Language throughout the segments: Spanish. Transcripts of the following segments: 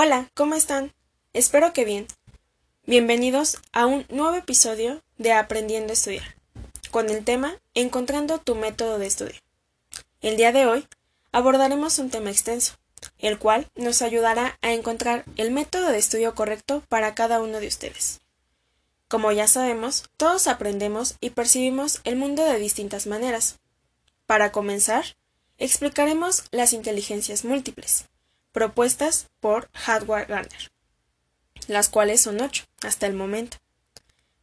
Hola, ¿cómo están? Espero que bien. Bienvenidos a un nuevo episodio de Aprendiendo a Estudiar, con el tema Encontrando tu método de estudio. El día de hoy abordaremos un tema extenso, el cual nos ayudará a encontrar el método de estudio correcto para cada uno de ustedes. Como ya sabemos, todos aprendemos y percibimos el mundo de distintas maneras. Para comenzar, explicaremos las inteligencias múltiples, propuestas por Hardware Gardner, las cuales son ocho hasta el momento.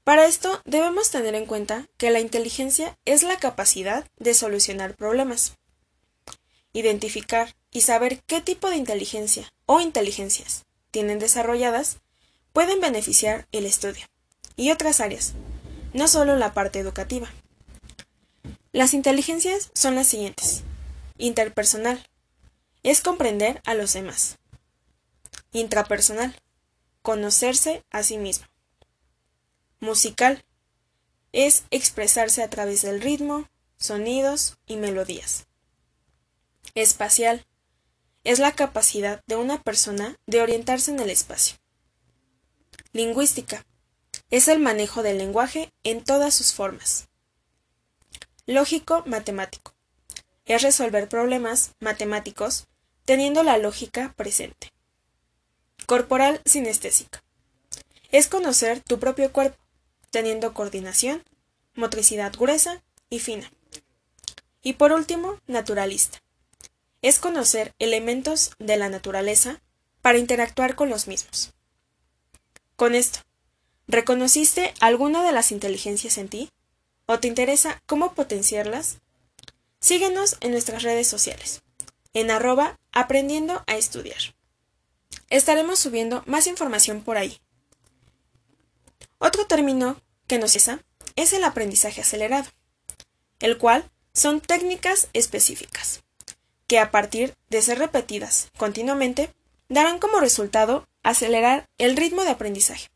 Para esto debemos tener en cuenta que la inteligencia es la capacidad de solucionar problemas, identificar y saber qué tipo de inteligencia o inteligencias tienen desarrolladas pueden beneficiar el estudio y otras áreas, no solo la parte educativa. Las inteligencias son las siguientes. Interpersonal. Es comprender a los demás. Intrapersonal. Conocerse a sí mismo. Musical. Es expresarse a través del ritmo, sonidos y melodías. Espacial. Es la capacidad de una persona de orientarse en el espacio. Lingüística es el manejo del lenguaje en todas sus formas. Lógico matemático. Es resolver problemas matemáticos teniendo la lógica presente. Corporal sinestésica. Es conocer tu propio cuerpo, teniendo coordinación, motricidad gruesa y fina. Y por último, naturalista. Es conocer elementos de la naturaleza para interactuar con los mismos. Con esto, ¿Reconociste alguna de las inteligencias en ti? ¿O te interesa cómo potenciarlas? Síguenos en nuestras redes sociales, en arroba aprendiendo a estudiar. Estaremos subiendo más información por ahí. Otro término que nos cesa es el aprendizaje acelerado, el cual son técnicas específicas, que a partir de ser repetidas continuamente, darán como resultado acelerar el ritmo de aprendizaje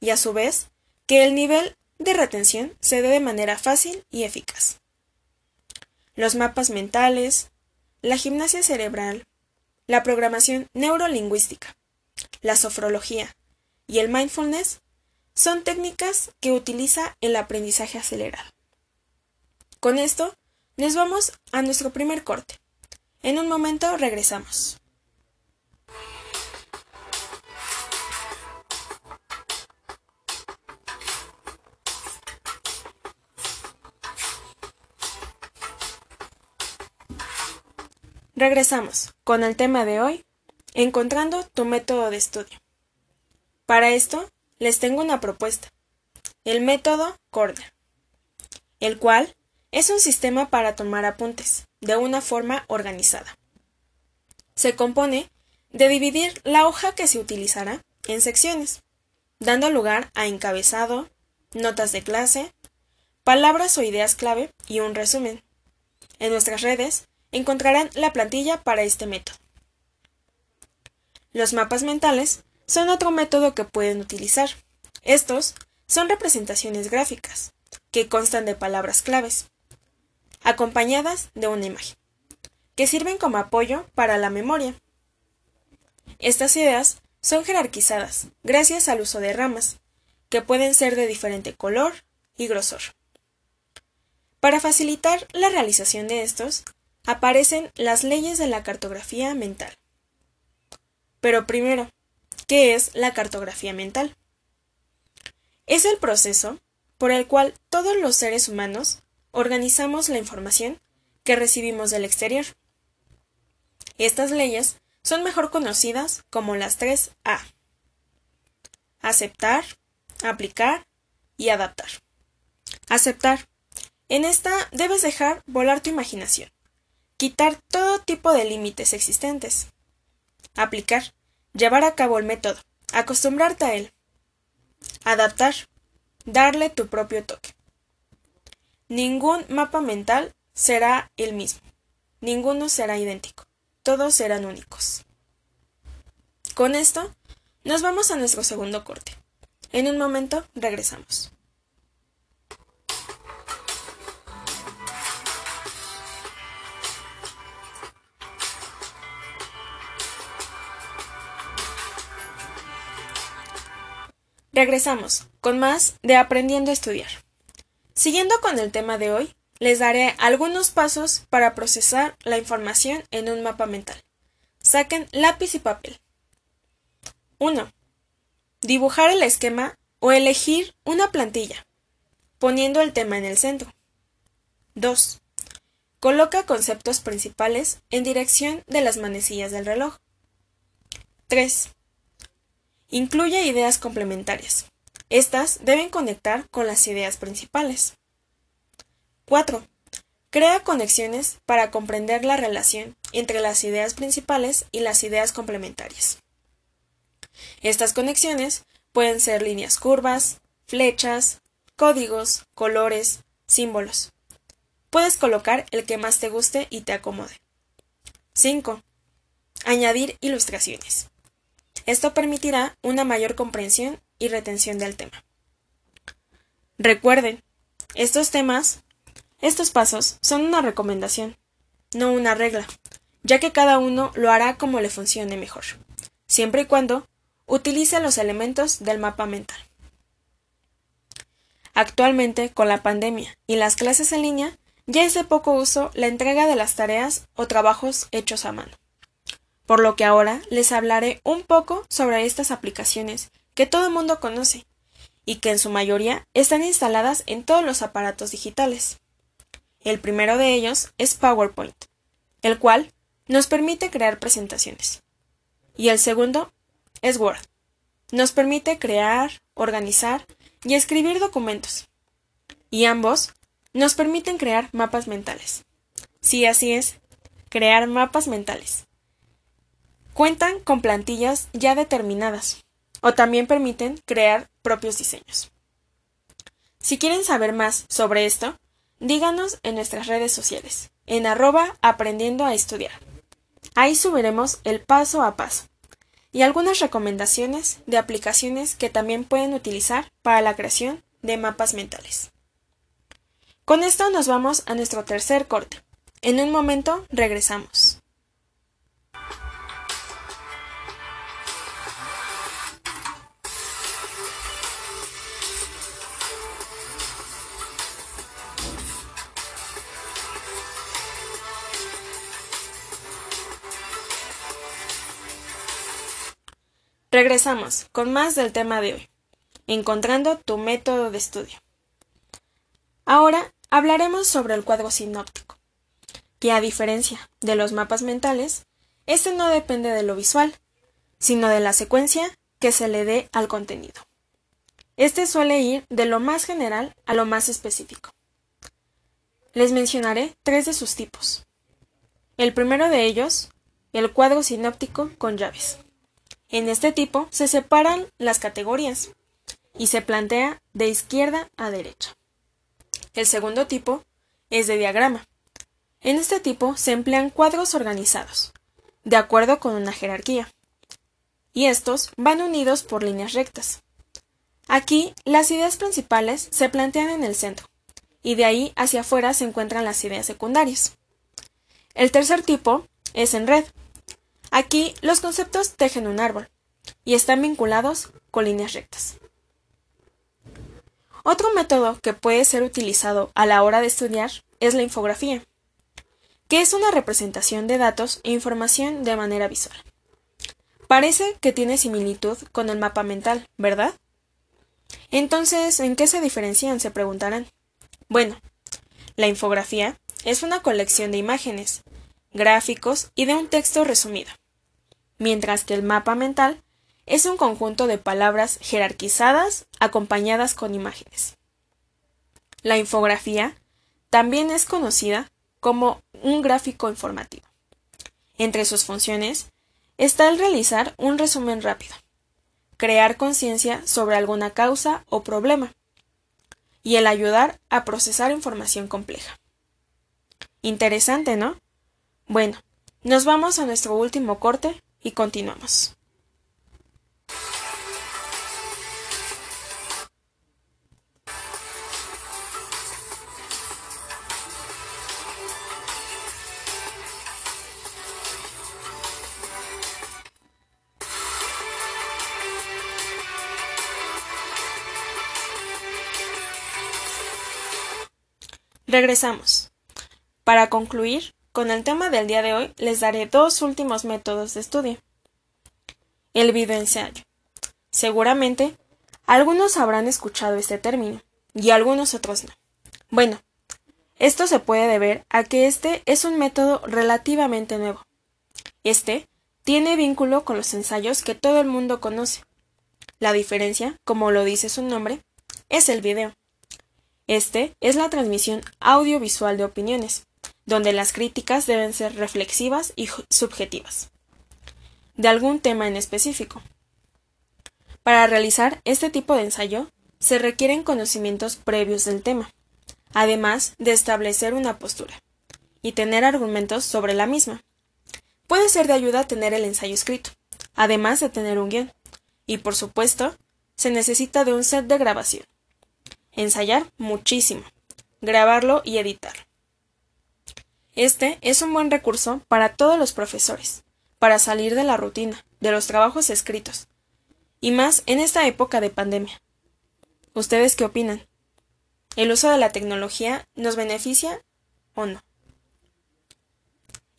y a su vez que el nivel de retención se dé de manera fácil y eficaz. Los mapas mentales, la gimnasia cerebral, la programación neurolingüística, la sofrología y el mindfulness son técnicas que utiliza el aprendizaje acelerado. Con esto, nos vamos a nuestro primer corte. En un momento regresamos. Regresamos con el tema de hoy, encontrando tu método de estudio. Para esto, les tengo una propuesta, el método Corder, el cual es un sistema para tomar apuntes de una forma organizada. Se compone de dividir la hoja que se utilizará en secciones, dando lugar a encabezado, notas de clase, palabras o ideas clave y un resumen. En nuestras redes encontrarán la plantilla para este método. Los mapas mentales son otro método que pueden utilizar. Estos son representaciones gráficas, que constan de palabras claves, acompañadas de una imagen, que sirven como apoyo para la memoria. Estas ideas son jerarquizadas gracias al uso de ramas, que pueden ser de diferente color y grosor. Para facilitar la realización de estos, aparecen las leyes de la cartografía mental. Pero primero, ¿qué es la cartografía mental? Es el proceso por el cual todos los seres humanos organizamos la información que recibimos del exterior. Estas leyes son mejor conocidas como las tres A. Aceptar, aplicar y adaptar. Aceptar. En esta debes dejar volar tu imaginación quitar todo tipo de límites existentes. Aplicar. Llevar a cabo el método. Acostumbrarte a él. Adaptar. Darle tu propio toque. Ningún mapa mental será el mismo. Ninguno será idéntico. Todos serán únicos. Con esto, nos vamos a nuestro segundo corte. En un momento regresamos. Regresamos con más de Aprendiendo a Estudiar. Siguiendo con el tema de hoy, les daré algunos pasos para procesar la información en un mapa mental. Saquen lápiz y papel. 1. Dibujar el esquema o elegir una plantilla, poniendo el tema en el centro. 2. Coloca conceptos principales en dirección de las manecillas del reloj. 3. Incluye ideas complementarias. Estas deben conectar con las ideas principales. 4. Crea conexiones para comprender la relación entre las ideas principales y las ideas complementarias. Estas conexiones pueden ser líneas curvas, flechas, códigos, colores, símbolos. Puedes colocar el que más te guste y te acomode. 5. Añadir ilustraciones. Esto permitirá una mayor comprensión y retención del tema. Recuerden, estos temas, estos pasos son una recomendación, no una regla, ya que cada uno lo hará como le funcione mejor, siempre y cuando utilice los elementos del mapa mental. Actualmente, con la pandemia y las clases en línea, ya es de poco uso la entrega de las tareas o trabajos hechos a mano por lo que ahora les hablaré un poco sobre estas aplicaciones que todo el mundo conoce y que en su mayoría están instaladas en todos los aparatos digitales. El primero de ellos es PowerPoint, el cual nos permite crear presentaciones. Y el segundo es Word. Nos permite crear, organizar y escribir documentos. Y ambos nos permiten crear mapas mentales. Sí, así es, crear mapas mentales. Cuentan con plantillas ya determinadas o también permiten crear propios diseños. Si quieren saber más sobre esto, díganos en nuestras redes sociales, en arroba aprendiendo a estudiar. Ahí subiremos el paso a paso y algunas recomendaciones de aplicaciones que también pueden utilizar para la creación de mapas mentales. Con esto nos vamos a nuestro tercer corte. En un momento regresamos. Regresamos con más del tema de hoy, encontrando tu método de estudio. Ahora hablaremos sobre el cuadro sinóptico, que a diferencia de los mapas mentales, este no depende de lo visual, sino de la secuencia que se le dé al contenido. Este suele ir de lo más general a lo más específico. Les mencionaré tres de sus tipos. El primero de ellos, el cuadro sinóptico con llaves. En este tipo se separan las categorías y se plantea de izquierda a derecha. El segundo tipo es de diagrama. En este tipo se emplean cuadros organizados, de acuerdo con una jerarquía, y estos van unidos por líneas rectas. Aquí las ideas principales se plantean en el centro, y de ahí hacia afuera se encuentran las ideas secundarias. El tercer tipo es en red, Aquí los conceptos tejen un árbol y están vinculados con líneas rectas. Otro método que puede ser utilizado a la hora de estudiar es la infografía, que es una representación de datos e información de manera visual. Parece que tiene similitud con el mapa mental, ¿verdad? Entonces, ¿en qué se diferencian? se preguntarán. Bueno, la infografía es una colección de imágenes, gráficos y de un texto resumido mientras que el mapa mental es un conjunto de palabras jerarquizadas acompañadas con imágenes. La infografía también es conocida como un gráfico informativo. Entre sus funciones está el realizar un resumen rápido, crear conciencia sobre alguna causa o problema, y el ayudar a procesar información compleja. Interesante, ¿no? Bueno, nos vamos a nuestro último corte y continuamos. Regresamos. Para concluir, con el tema del día de hoy les daré dos últimos métodos de estudio. El videoensayo. Seguramente, algunos habrán escuchado este término, y algunos otros no. Bueno, esto se puede deber a que este es un método relativamente nuevo. Este tiene vínculo con los ensayos que todo el mundo conoce. La diferencia, como lo dice su nombre, es el video. Este es la transmisión audiovisual de opiniones, donde las críticas deben ser reflexivas y subjetivas, de algún tema en específico. Para realizar este tipo de ensayo, se requieren conocimientos previos del tema, además de establecer una postura y tener argumentos sobre la misma. Puede ser de ayuda tener el ensayo escrito, además de tener un guion, y por supuesto, se necesita de un set de grabación. Ensayar muchísimo, grabarlo y editarlo. Este es un buen recurso para todos los profesores, para salir de la rutina, de los trabajos escritos, y más en esta época de pandemia. ¿Ustedes qué opinan? ¿El uso de la tecnología nos beneficia o no?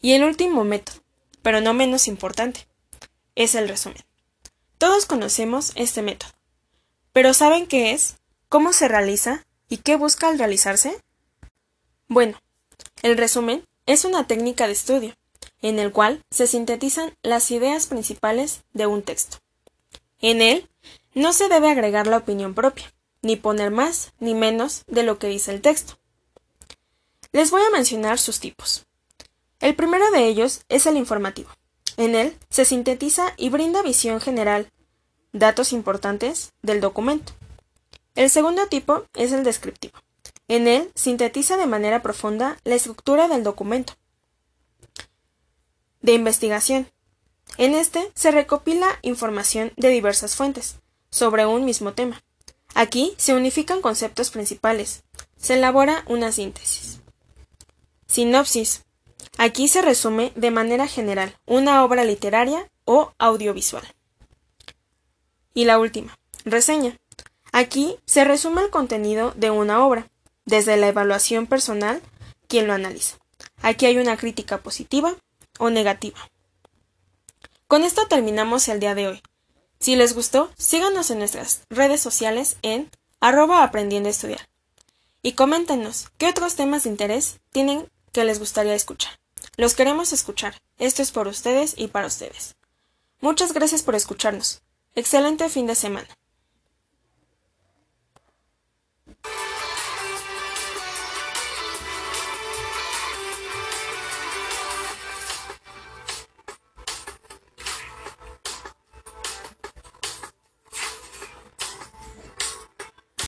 Y el último método, pero no menos importante, es el resumen. Todos conocemos este método, pero ¿saben qué es? ¿Cómo se realiza? ¿Y qué busca al realizarse? Bueno, el resumen es una técnica de estudio, en el cual se sintetizan las ideas principales de un texto. En él no se debe agregar la opinión propia, ni poner más ni menos de lo que dice el texto. Les voy a mencionar sus tipos. El primero de ellos es el informativo. En él se sintetiza y brinda visión general, datos importantes del documento. El segundo tipo es el descriptivo. En él sintetiza de manera profunda la estructura del documento. De investigación. En este se recopila información de diversas fuentes sobre un mismo tema. Aquí se unifican conceptos principales. Se elabora una síntesis. Sinopsis. Aquí se resume de manera general una obra literaria o audiovisual. Y la última. Reseña. Aquí se resume el contenido de una obra, desde la evaluación personal, quien lo analiza. Aquí hay una crítica positiva o negativa. Con esto terminamos el día de hoy. Si les gustó, síganos en nuestras redes sociales en arroba aprendiendo a estudiar. Y coméntenos qué otros temas de interés tienen que les gustaría escuchar. Los queremos escuchar. Esto es por ustedes y para ustedes. Muchas gracias por escucharnos. Excelente fin de semana.